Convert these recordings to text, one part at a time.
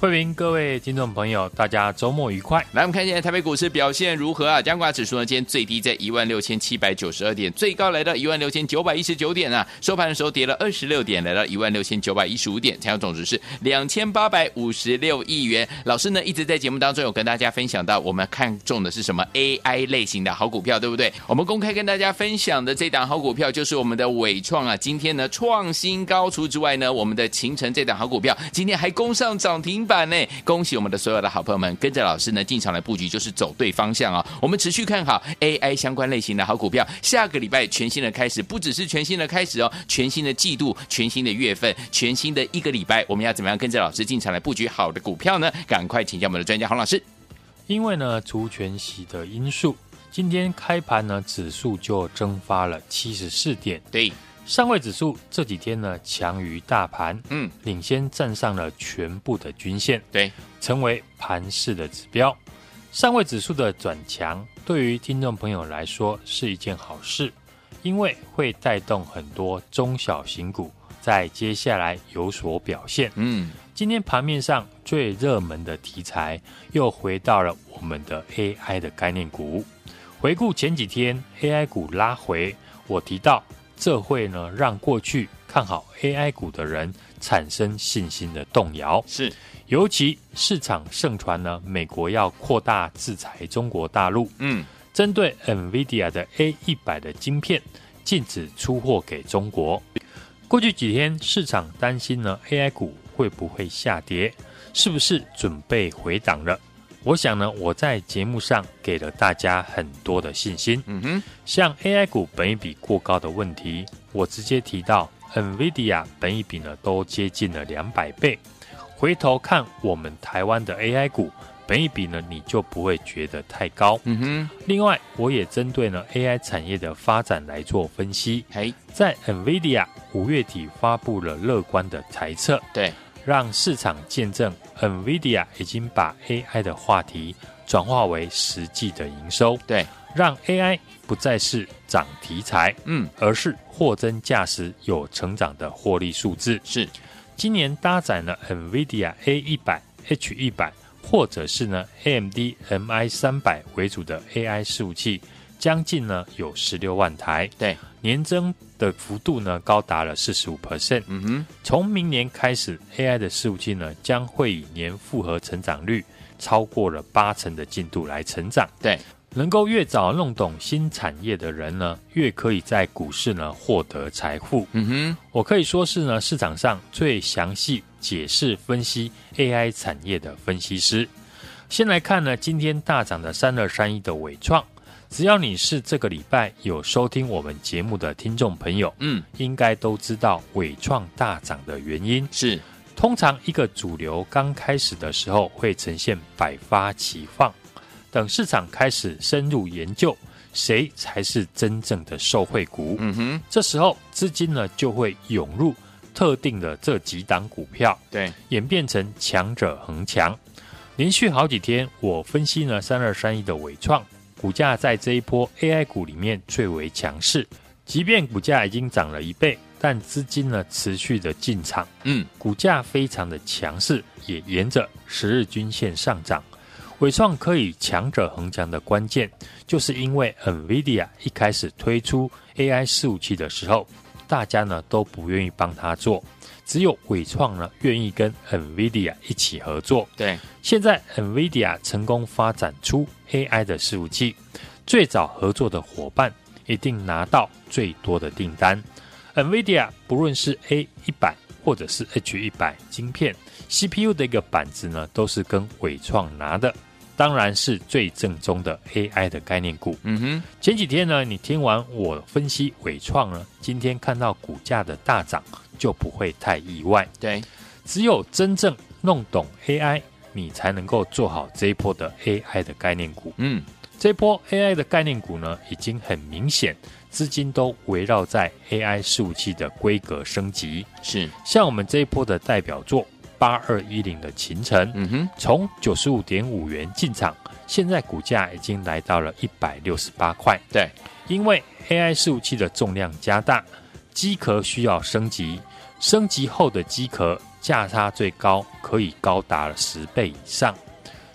欢迎各位听众朋友，大家周末愉快。来，我们看一下台北股市表现如何啊？加权指数呢，今天最低在一万六千七百九十二点，最高来到一万六千九百一十九点啊。收盘的时候跌了二十六点，来到一万六千九百一十五点，成交总值是两千八百五十六亿元。老师呢一直在节目当中有跟大家分享到，我们看中的是什么 AI 类型的好股票，对不对？我们公开跟大家分享的这档好股票就是我们的伟创啊。今天呢创新高，除之外呢，我们的勤诚这档好股票今天还攻上涨停板呢，恭喜！我们的所有的好朋友们，跟着老师呢进场来布局，就是走对方向啊、哦！我们持续看好 AI 相关类型的好股票。下个礼拜全新的开始，不只是全新的开始哦，全新的季度、全新的月份、全新的一个礼拜，我们要怎么样跟着老师进场来布局好的股票呢？赶快请教我们的专家洪老师。因为呢，除权息的因素，今天开盘呢，指数就蒸发了七十四点。对。上位指数这几天呢强于大盘，嗯，领先站上了全部的均线，对，成为盘势的指标。上位指数的转强，对于听众朋友来说是一件好事，因为会带动很多中小型股在接下来有所表现。嗯，今天盘面上最热门的题材又回到了我们的 AI 的概念股。回顾前几天 AI 股拉回，我提到。这会呢让过去看好 AI 股的人产生信心的动摇，是，尤其市场盛传呢，美国要扩大制裁中国大陆，嗯，针对 NVIDIA 的 A 一百的晶片禁止出货给中国。过去几天市场担心呢，AI 股会不会下跌？是不是准备回档了？我想呢，我在节目上给了大家很多的信心。嗯哼，像 AI 股本一比过高的问题，我直接提到 NVIDIA 本一比呢都接近了两百倍。回头看我们台湾的 AI 股本一比呢，你就不会觉得太高。嗯哼，另外我也针对呢 AI 产业的发展来做分析。嘿，在 NVIDIA 五月底发布了乐观的猜测。对。让市场见证，NVIDIA 已经把 AI 的话题转化为实际的营收。对，让 AI 不再是涨题材，嗯，而是货真价实有成长的获利数字。是，今年搭载了 NVIDIA A 一百、H 一百，或者是呢 AMD MI 三百为主的 AI 服务器，将近呢有十六万台。对。年增的幅度呢，高达了四十五 percent。嗯哼，从明年开始，AI 的伺服器呢，将会以年复合成长率超过了八成的进度来成长。对，能够越早弄懂新产业的人呢，越可以在股市呢获得财富。嗯哼，我可以说是呢市场上最详细解释分析 AI 产业的分析师。先来看呢，今天大涨的三二三一的伟创。只要你是这个礼拜有收听我们节目的听众朋友，嗯，应该都知道伟创大涨的原因。是，通常一个主流刚开始的时候会呈现百花齐放，等市场开始深入研究谁才是真正的受惠股，嗯哼，这时候资金呢就会涌入特定的这几档股票，对，演变成强者恒强。连续好几天我分析了三二三一的伟创。股价在这一波 AI 股里面最为强势，即便股价已经涨了一倍，但资金呢持续的进场，嗯，股价非常的强势，也沿着十日均线上涨。伟创可以强者恒强的关键，就是因为 NVIDIA 一开始推出 AI 服务器的时候，大家呢都不愿意帮他做。只有伟创呢愿意跟 NVIDIA 一起合作。对，现在 NVIDIA 成功发展出 AI 的伺服器，最早合作的伙伴一定拿到最多的订单。NVIDIA 不论是 A 一百或者是 H 一百晶片，CPU 的一个板子呢，都是跟伟创拿的。当然是最正宗的 AI 的概念股。嗯哼，前几天呢，你听完我分析伟创呢，今天看到股价的大涨，就不会太意外。对，只有真正弄懂 AI，你才能够做好这一波的 AI 的概念股。嗯，这一波 AI 的概念股呢，已经很明显，资金都围绕在 AI 伺服器的规格升级。是，像我们这一波的代表作。八二一零的秦城，嗯哼，从九十五点五元进场，现在股价已经来到了一百六十八块。对，因为 AI 伺服器的重量加大，机壳需要升级，升级后的机壳价差最高可以高达了十倍以上。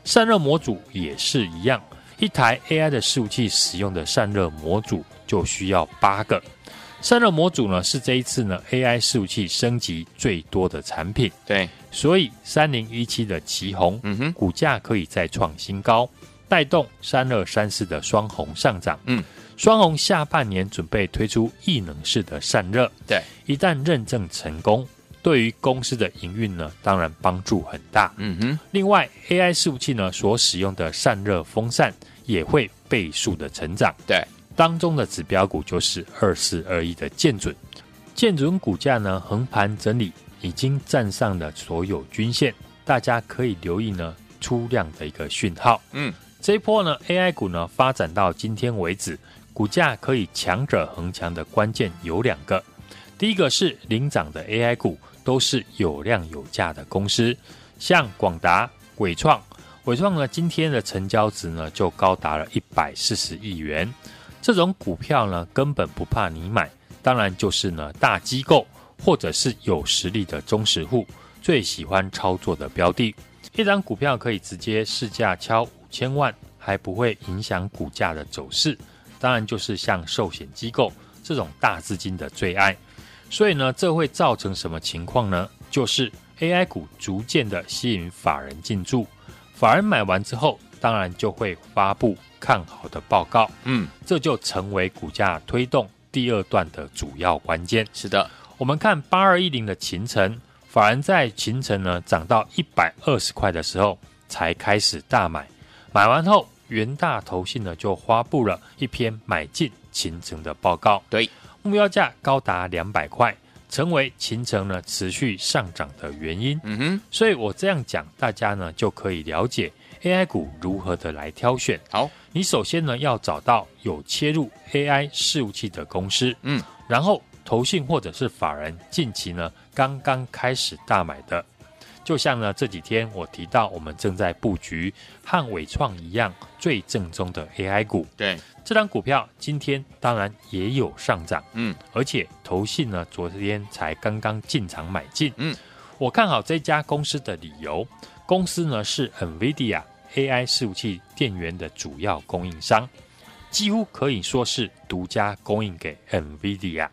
散热模组也是一样，一台 AI 的伺服器使用的散热模组就需要八个。散热模组呢，是这一次呢 AI 伺服器升级最多的产品。对。所以三零一七的旗红，嗯哼，股价可以再创新高，带动三二三四的双红上涨。嗯，双红下半年准备推出异能式的散热，对，一旦认证成功，对于公司的营运呢，当然帮助很大。嗯哼，另外 AI 伺服器呢所使用的散热风扇也会倍数的成长。对，当中的指标股就是二四二一的建准，建准股价呢横盘整理。已经站上了所有均线，大家可以留意呢出量的一个讯号。嗯，这一波呢 AI 股呢发展到今天为止，股价可以强者恒强的关键有两个，第一个是领涨的 AI 股都是有量有价的公司，像广达、伟创，伟创呢今天的成交值呢就高达了一百四十亿元，这种股票呢根本不怕你买，当然就是呢大机构。或者是有实力的中实户最喜欢操作的标的，一张股票可以直接市价敲五千万，还不会影响股价的走势，当然就是像寿险机构这种大资金的最爱。所以呢，这会造成什么情况呢？就是 AI 股逐渐的吸引法人进驻，法人买完之后，当然就会发布看好的报告，嗯，这就成为股价推动第二段的主要关键。是的。我们看八二一零的秦城，法人在秦城呢涨到一百二十块的时候才开始大买，买完后元大投信呢就发布了一篇买进秦城的报告，对，目标价高达两百块，成为秦城呢持续上涨的原因。嗯哼，所以我这样讲，大家呢就可以了解 AI 股如何的来挑选。好，你首先呢要找到有切入 AI 事务器的公司，嗯，然后。投信或者是法人近期呢刚刚开始大买的，就像呢这几天我提到我们正在布局和伟创一样最正宗的 AI 股。对，这张股票今天当然也有上涨，嗯，而且投信呢昨天才刚刚进场买进，嗯，我看好这家公司的理由，公司呢是 NVIDIA AI 伺服器电源的主要供应商，几乎可以说是独家供应给 NVIDIA。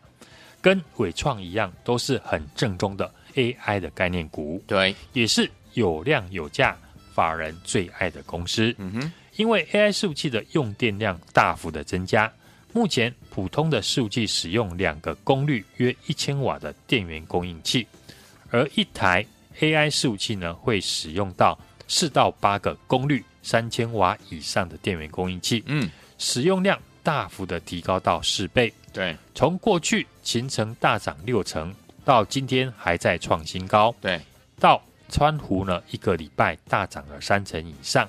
跟伟创一样，都是很正宗的 AI 的概念股，对，也是有量有价，法人最爱的公司。嗯哼，因为 AI 伺服器的用电量大幅的增加，目前普通的伺服器使用两个功率约一千瓦的电源供应器，而一台 AI 伺服器呢，会使用到四到八个功率三千瓦以上的电源供应器，嗯，使用量大幅的提高到四倍。对，从过去形成大涨六成，到今天还在创新高。对，到川湖呢，一个礼拜大涨了三成以上。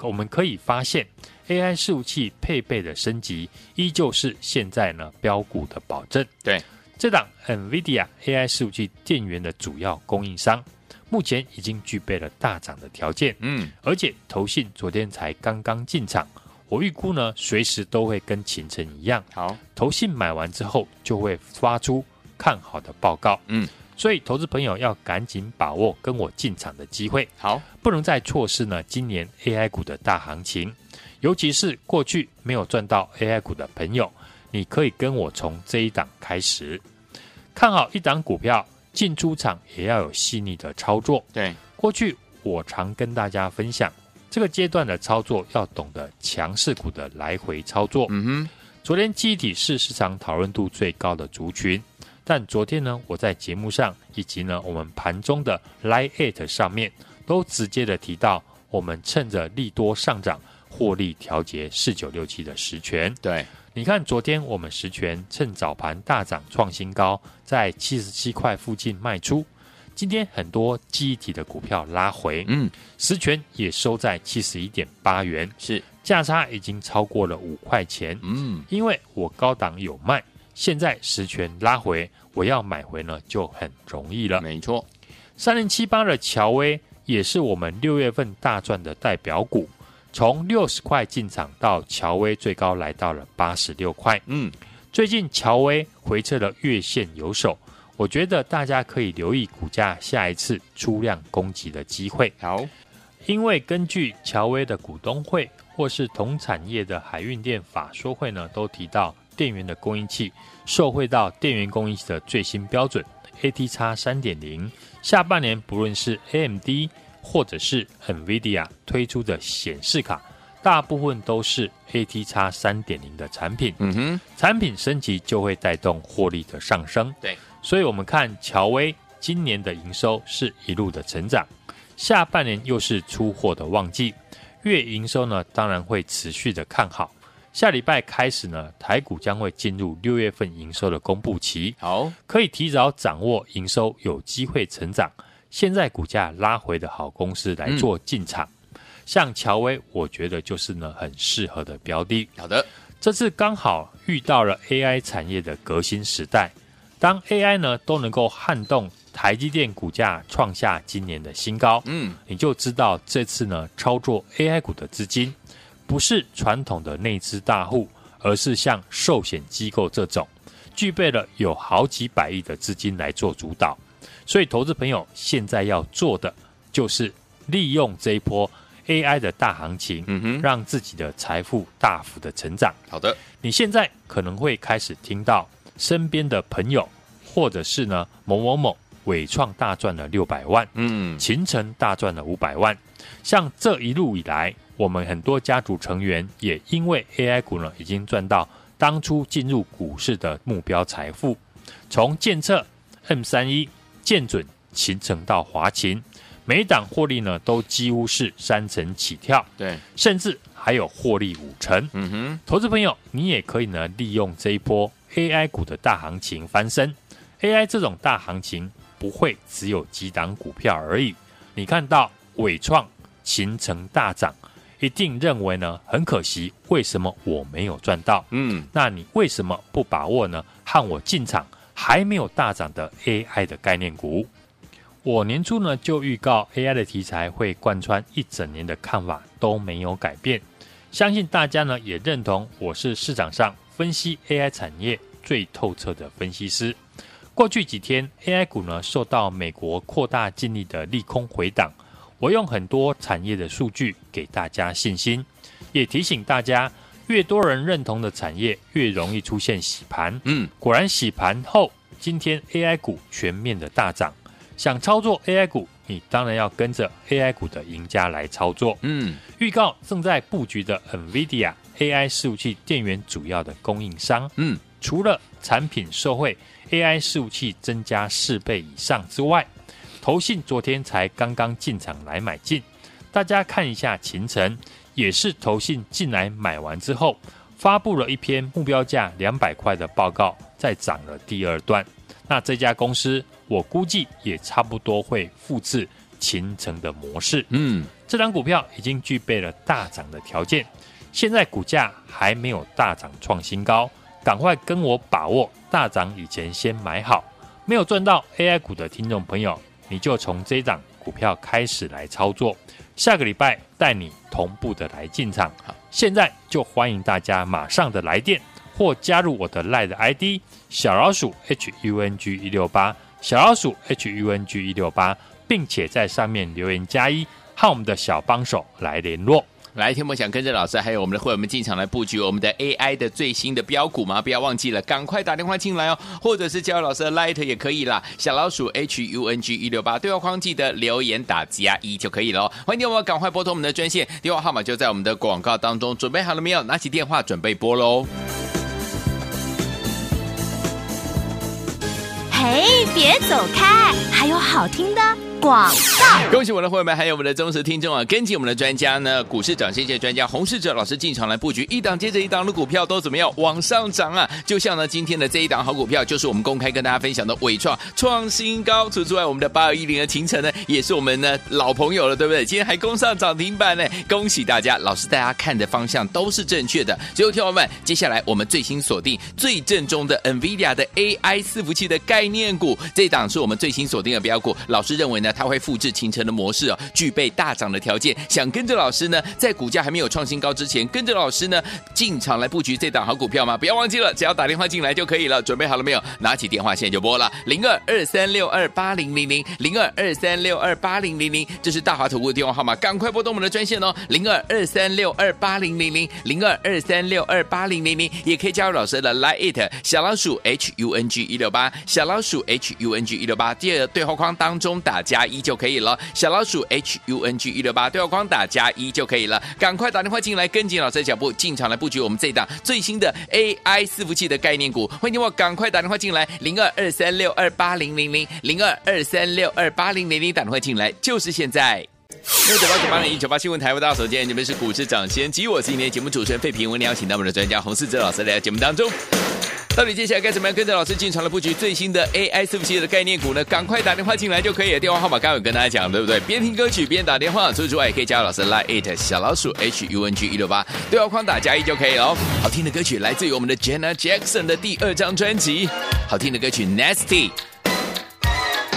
我们可以发现，AI 伺服器配备的升级，依旧是现在呢标股的保证。对，这档 NVIDIA AI 伺服器电源的主要供应商，目前已经具备了大涨的条件。嗯，而且投信昨天才刚刚进场。我预估呢，随时都会跟秦晨一样，好，投信买完之后就会发出看好的报告，嗯，所以投资朋友要赶紧把握跟我进场的机会，好，不能再错失呢今年 AI 股的大行情，尤其是过去没有赚到 AI 股的朋友，你可以跟我从这一档开始，看好一档股票进出场也要有细腻的操作，对，过去我常跟大家分享。这个阶段的操作要懂得强势股的来回操作。嗯哼，昨天集体是市场讨论度最高的族群，但昨天呢，我在节目上以及呢我们盘中的 Line 上面都直接的提到我们趁着利多上涨，获利调节四九六七的实权。对，你看昨天我们实权趁早盘大涨创新高，在七十七块附近卖出。今天很多记忆体的股票拉回，嗯，实权也收在七十一点八元，是。价差已经超过了五块钱，嗯，因为我高档有卖，现在实权拉回，我要买回呢就很容易了，没错。三零七八的乔威也是我们六月份大赚的代表股，从六十块进场到乔威最高来到了八十六块，嗯，最近乔威回撤了月线有手。我觉得大家可以留意股价下一次出量攻击的机会。好，因为根据乔威的股东会或是同产业的海运电法说会呢，都提到电源的供应器受惠到电源供应器的最新标准 ATX 三点零，下半年不论是 AMD 或者是 NVIDIA 推出的显示卡，大部分都是 ATX 三点零的产品。嗯哼，产品升级就会带动获利的上升。对。所以，我们看乔威今年的营收是一路的成长，下半年又是出货的旺季，月营收呢，当然会持续的看好。下礼拜开始呢，台股将会进入六月份营收的公布期，好，可以提早掌握营收有机会成长，现在股价拉回的好公司来做进场。嗯、像乔威，我觉得就是呢很适合的标的。好的，这次刚好遇到了 AI 产业的革新时代。当 AI 呢都能够撼动台积电股价创下今年的新高，嗯，你就知道这次呢操作 AI 股的资金不是传统的内资大户，而是像寿险机构这种具备了有好几百亿的资金来做主导。所以，投资朋友现在要做的就是利用这一波 AI 的大行情，嗯哼，让自己的财富大幅的成长。好的，你现在可能会开始听到。身边的朋友，或者是呢某某某伟创大赚了六百万，嗯，勤诚大赚了五百万。像这一路以来，我们很多家族成员也因为 AI 股呢，已经赚到当初进入股市的目标财富。从建策、M 三一、建准、勤诚到华勤，每档获利呢都几乎是三成起跳，对，甚至还有获利五成。嗯哼，投资朋友，你也可以呢利用这一波。AI 股的大行情翻身，AI 这种大行情不会只有几档股票而已。你看到伟创、勤诚大涨，一定认为呢很可惜，为什么我没有赚到？嗯，那你为什么不把握呢？和我进场还没有大涨的 AI 的概念股。我年初呢就预告 AI 的题材会贯穿一整年的看法都没有改变，相信大家呢也认同我是市场上。分析 AI 产业最透彻的分析师，过去几天 AI 股呢受到美国扩大禁令的利空回档，我用很多产业的数据给大家信心，也提醒大家，越多人认同的产业越容易出现洗盘。嗯，果然洗盘后，今天 AI 股全面的大涨。想操作 AI 股，你当然要跟着 AI 股的赢家来操作。嗯，预告正在布局的 NVIDIA。AI 伺服器电源主要的供应商，嗯，除了产品受惠 AI 伺服器增加四倍以上之外，投信昨天才刚刚进场来买进，大家看一下秦诚，也是投信进来买完之后，发布了一篇目标价两百块的报告，再涨了第二段。那这家公司，我估计也差不多会复制秦城的模式，嗯，这张股票已经具备了大涨的条件。现在股价还没有大涨创新高，赶快跟我把握大涨以前先买好。没有赚到 AI 股的听众朋友，你就从这档股票开始来操作。下个礼拜带你同步的来进场。好，现在就欢迎大家马上的来电或加入我的 LINE ID 小老鼠 HUNG 一六八小老鼠 HUNG 一六八，并且在上面留言加一，和我们的小帮手来联络。来，天梦想跟着老师，还有我们的会员们进场来布局我们的 AI 的最新的标股吗？不要忘记了，赶快打电话进来哦，或者是加入老师的 Light 也可以啦。小老鼠 H U N G 一六八对话框记得留言打加一就可以了哦。欢迎听我们赶快拨通我们的专线，电话号码就在我们的广告当中。准备好了没有？拿起电话准备拨喽。嘿，别走开，还有好听的。广告。恭喜我们的会员们，还有我们的忠实听众啊！跟紧我们的专家呢，股市涨先机专家洪士哲老师进场来布局，一档接着一档的股票都怎么样往上涨啊？就像呢今天的这一档好股票，就是我们公开跟大家分享的伟创创新高。除此之外，我们的八二一零的勤诚呢，也是我们的老朋友了，对不对？今天还攻上涨停板呢，恭喜大家！老师大家看的方向都是正确的。最后，听友们，接下来我们最新锁定最正宗的 NVIDIA 的 AI 伺服器的概念股，这档是我们最新锁定的标股。老师认为呢，它会复制勤诚的模式哦，具备大涨的条件。想跟着老师呢，在股价还没有创新高之前，跟着老师呢进场来布局这档好股票吗？不要忘记了，只要打电话进来就可以了。准备好了没有？拿起电话现在就拨了零二二三六二八零零零零二二三六二八零零零，这是大华投顾的电话号码，赶快拨动我们的专线哦，零二二三六二八零零零零二二三六二八零零零，也可以加入老师的 Line It 小老鼠 H U N G 一六八小老鼠 H U N G 一六八，第二个对话框当中打加加一就可以了，小老鼠 H U N G 一六八对话框打加一就可以了，赶快打电话进来跟紧老师的脚步，进场来布局我们这档最新的 AI 伺服器的概念股，欢迎你我赶快打电话进来，零二二三六二八零零零零二二三六二八零零零打电话进来就是现在。六九八九八零一九八新闻台为大家所见，你们是股市掌先机，我是今天节目主持人费平，为你邀请到我们的专家洪世哲老师来到节目当中。到底接下来该怎么样跟着老师进场来布局最新的 AI 伺服器的概念股呢？赶快打电话进来就可以了，电话号码刚有跟大家讲，对不对？边听歌曲边打电话，除此之外也可以加入老师 Line it 小老鼠 H U N G 一六八，对话框打加一就可以了哦。好听的歌曲来自于我们的 Jenna Jackson 的第二张专辑，好听的歌曲 Nasty。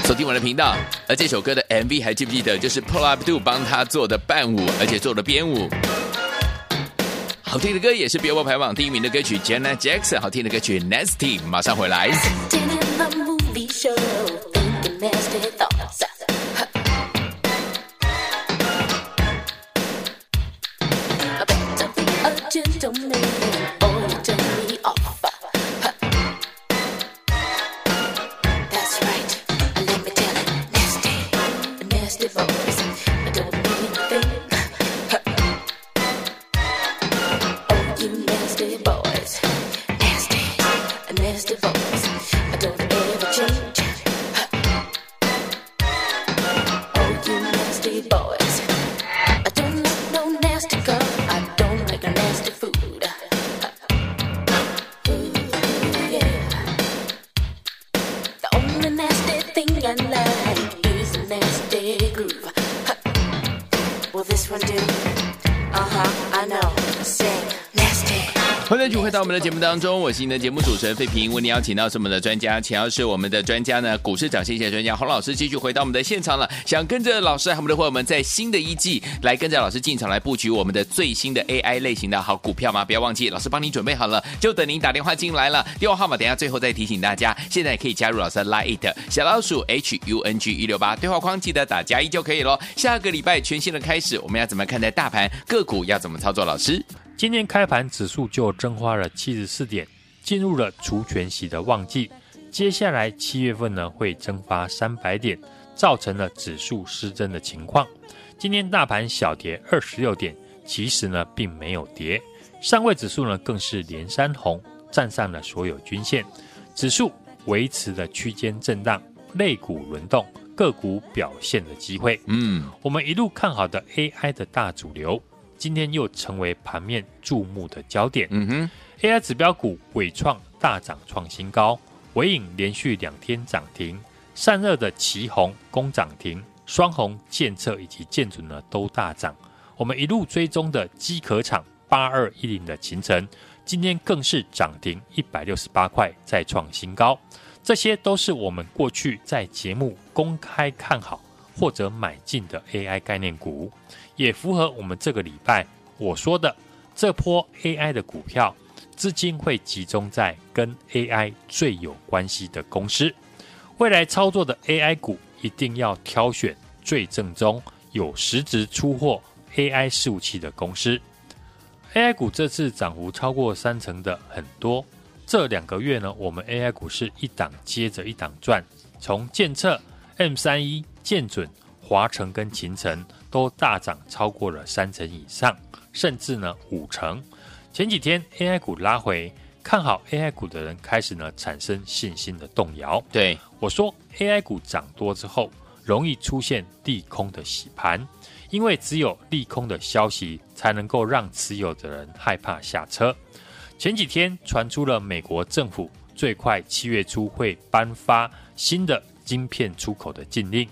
锁定我的频道，而这首歌的 MV 还记不记得？就是 Pull Up Do 帮他做的伴舞，而且做的编舞。好听的歌也是 Billboard 排榜第一名的歌曲 Janet Jackson，好听的歌曲 Nasty，马上回来。我们的节目当中，我是你的节目主持人费平，为你邀请到是我们的专家，请要是我们的专家呢，股市涨先机专家洪老师，继续回到我们的现场了。想跟着老师和我们的伙伴们在新的一季来跟着老师进场来布局我们的最新的 AI 类型的好股票吗？不要忘记，老师帮你准备好了，就等您打电话进来了。电话号码等下最后再提醒大家，现在可以加入老师的 lieat 小老鼠 H U N G 一六八对话框，记得打加一就可以了。下个礼拜全新的开始，我们要怎么看待大盘个股要怎么操作？老师？今天开盘指数就蒸发了七十四点，进入了除权息的旺季。接下来七月份呢会蒸发三百点，造成了指数失真的情况。今天大盘小跌二十六点，其实呢并没有跌。上位指数呢更是连三红，站上了所有均线。指数维持了区间震荡，类股轮动，个股表现的机会。嗯，我们一路看好的 AI 的大主流。今天又成为盘面注目的焦点。嗯哼，AI 指标股伟创大涨创新高，伟影连续两天涨停，散热的奇鋐攻涨停，双鸿、健策以及建准呢都大涨。我们一路追踪的机壳厂八二一零的勤诚，今天更是涨停一百六十八块，再创新高。这些都是我们过去在节目公开看好或者买进的 AI 概念股。也符合我们这个礼拜我说的，这波 AI 的股票资金会集中在跟 AI 最有关系的公司。未来操作的 AI 股一定要挑选最正宗、有实质出货 AI 伺服器的公司。AI 股这次涨幅超过三成的很多。这两个月呢，我们 AI 股是一档接着一档赚，从建测、M 三一、建准、华城跟勤城。都大涨超过了三成以上，甚至呢五成。前几天 AI 股拉回，看好 AI 股的人开始呢产生信心的动摇。对，我说，AI 股涨多之后，容易出现利空的洗盘，因为只有利空的消息才能够让持有的人害怕下车。前几天传出了美国政府最快七月初会颁发新的晶片出口的禁令，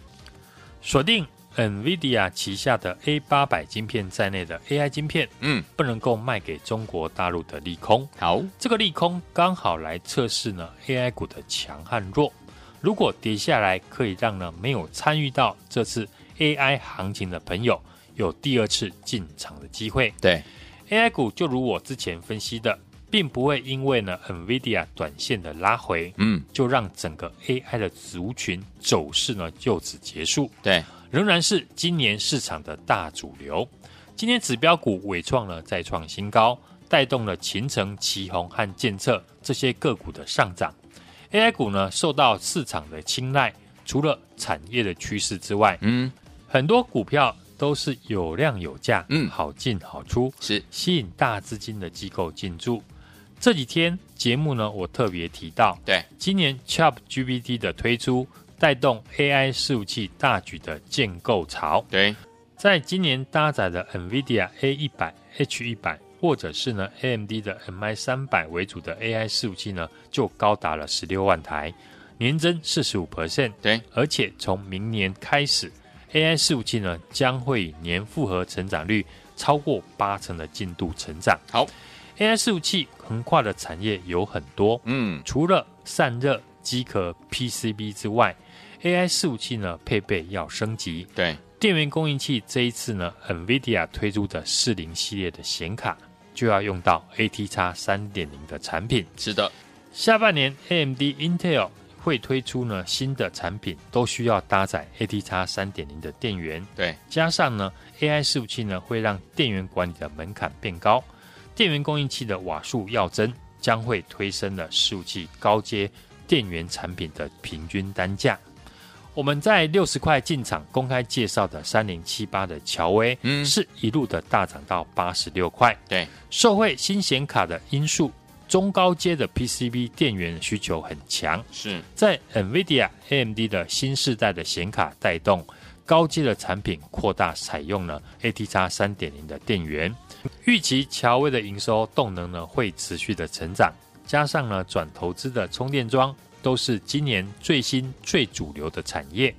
锁定 NVIDIA 旗下的 A 八百晶片在内的 AI 晶片，嗯，不能够卖给中国大陆的利空。好，这个利空刚好来测试呢 AI 股的强和弱。如果跌下来，可以让呢没有参与到这次 AI 行情的朋友有第二次进场的机会。对，AI 股就如我之前分析的，并不会因为呢 NVIDIA 短线的拉回，嗯，就让整个 AI 的族群走势呢就此结束。对，仍然是今年市场的大主流。今天指标股伟创呢再创新高，带动了勤诚、奇宏和建测这些个股的上涨。AI 股呢受到市场的青睐，除了产业的趋势之外，嗯，很多股票都是有量有价，嗯，好进好出，是吸引大资金的机构进驻。这几天节目呢，我特别提到，对，今年 ChatGPT 的推出，带动 AI 伺服器大举的建构潮。对，在今年搭载的 NVIDIA A 一百、H 一百。或者是呢，AMD 的 MI 三百为主的 AI 伺服器呢，就高达了十六万台，年增四十五 percent。对，而且从明年开始，AI 伺服器呢将会以年复合成长率超过八成的进度成长。好，AI 伺服器横跨的产业有很多，嗯，除了散热、机壳、PCB 之外，AI 伺服器呢配备要升级。对，电源供应器这一次呢，NVIDIA 推出的四零系列的显卡。就要用到 ATX 三点零的产品。是的，下半年 AMD、Intel 会推出呢新的产品，都需要搭载 ATX 三点零的电源。对，加上呢 AI 伺服器呢会让电源管理的门槛变高，电源供应器的瓦数要增，将会推升了伺服器高阶电源产品的平均单价。我们在六十块进场公开介绍的三零七八的乔威，嗯，是一路的大涨到八十六块。对，受惠新显卡的因素，中高阶的 PCB 电源需求很强。是在 NVIDIA、AMD 的新世代的显卡带动，高阶的产品扩大采用了 ATX 三点零的电源。预期乔威的营收动能呢会持续的成长，加上呢转投资的充电桩。都是今年最新最主流的产业。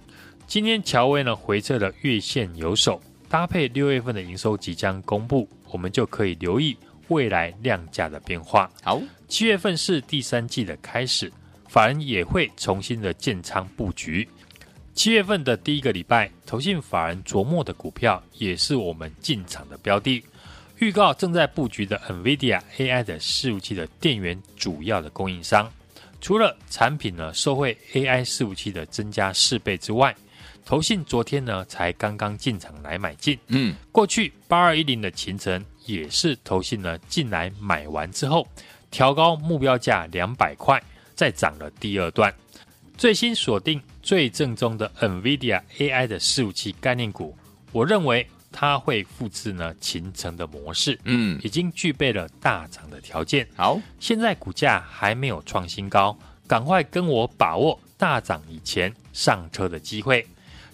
今天乔威呢回测了月线有手，搭配六月份的营收即将公布，我们就可以留意未来量价的变化。好，七月份是第三季的开始，法人也会重新的建仓布局。七月份的第一个礼拜，投信法人琢磨的股票也是我们进场的标的。预告正在布局的 NVIDIA AI 的伺服器的电源主要的供应商。除了产品呢，受惠 AI 伺服器的增加四倍之外，投信昨天呢才刚刚进场来买进。嗯，过去八二一零的勤诚也是投信呢进来买完之后，调高目标价两百块，再涨了第二段。最新锁定最正宗的 NVIDIA AI 的伺服器概念股，我认为。它会复制呢勤诚的模式，嗯，已经具备了大涨的条件。好，现在股价还没有创新高，赶快跟我把握大涨以前上车的机会。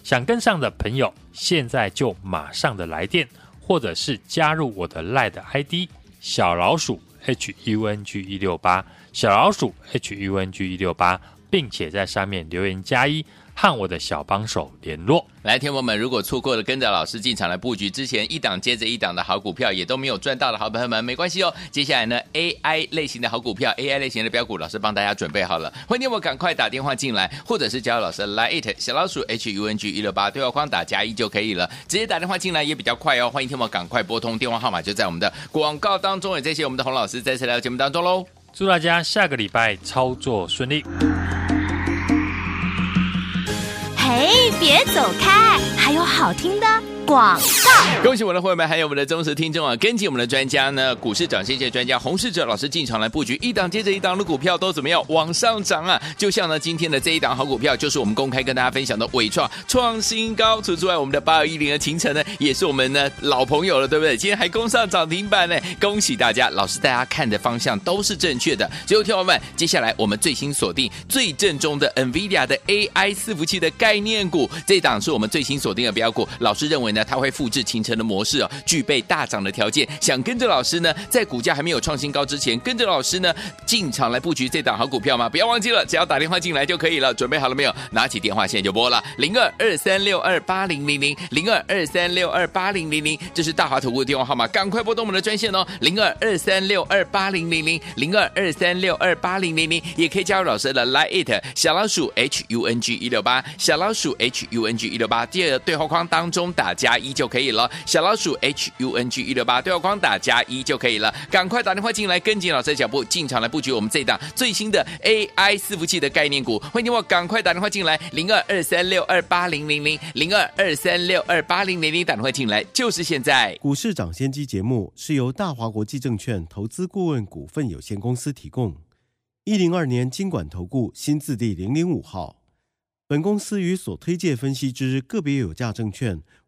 想跟上的朋友，现在就马上的来电，或者是加入我的 LINE ID 小老鼠 H U N G 一六八，小老鼠 H U N G 一六八，并且在上面留言加一。和我的小帮手联络。来，天友们，如果错过了跟着老师进场来布局之前一档接着一档的好股票，也都没有赚到的好朋友们，没关系哦。接下来呢，AI 类型的好股票，AI 类型的标股，老师帮大家准备好了。欢迎我赶快打电话进来，或者是加入老师的 Line 小老鼠 H U N G 一六八对话框打加一就可以了，直接打电话进来也比较快哦。欢迎听我赶快拨通电话号码，就在我们的广告当中。也谢谢我们的洪老师再次来到节目当中喽。祝大家下个礼拜操作顺利。嘿，别走开！还有好听的广告。恭喜我的会员们，还有我们的忠实听众啊！跟紧我们的专家呢，股市涨先机专家洪世哲老师进场来布局，一档接着一档的股票都怎么样往上涨啊？就像呢今天的这一档好股票，就是我们公开跟大家分享的伟创创新高。除此之外，我们的八二一零的秦晨呢，也是我们呢老朋友了，对不对？今天还攻上涨停板呢，恭喜大家！老师大家看的方向都是正确的。最后，听友们，接下来我们最新锁定最正宗的 NVIDIA 的 AI 伺服器的概念股，这一档是我们最新锁定的标股。老师认为呢，它会复制勤诚的模式哦，具备大涨的条件。想跟着老师呢，在股价还没有创新高之前，跟着老师呢进场来布局这档好股票吗？不要忘记了，只要打电话进来就可以了。准备好了没有？拿起电话现在就拨了零二二三六二八零零零零二二三六二八零零零，这是大华投顾的电话号码，赶快拨动我们的专线哦，零二二三六二八零零零零二二三六二八零零零，也可以加入老师的 Line it 小老鼠 H U N G 一六八小老鼠 H U N G 一六八，第二个对话框当中打加加一就可以了，小老鼠 H U N G 一六八对话框打加一就可以了，赶快打电话进来，跟紧老师的脚步进场来布局我们这档最新的 AI 伺服器的概念股，欢迎你我赶快打电话进来，零二二三六二八零零零零二二三六二八零零零打电话进来就是现在。股市涨先机节目是由大华国际证券投资顾问股份有限公司提供，一零二年金管投顾新字第零零五号。本公司与所推介分析之个别有价证券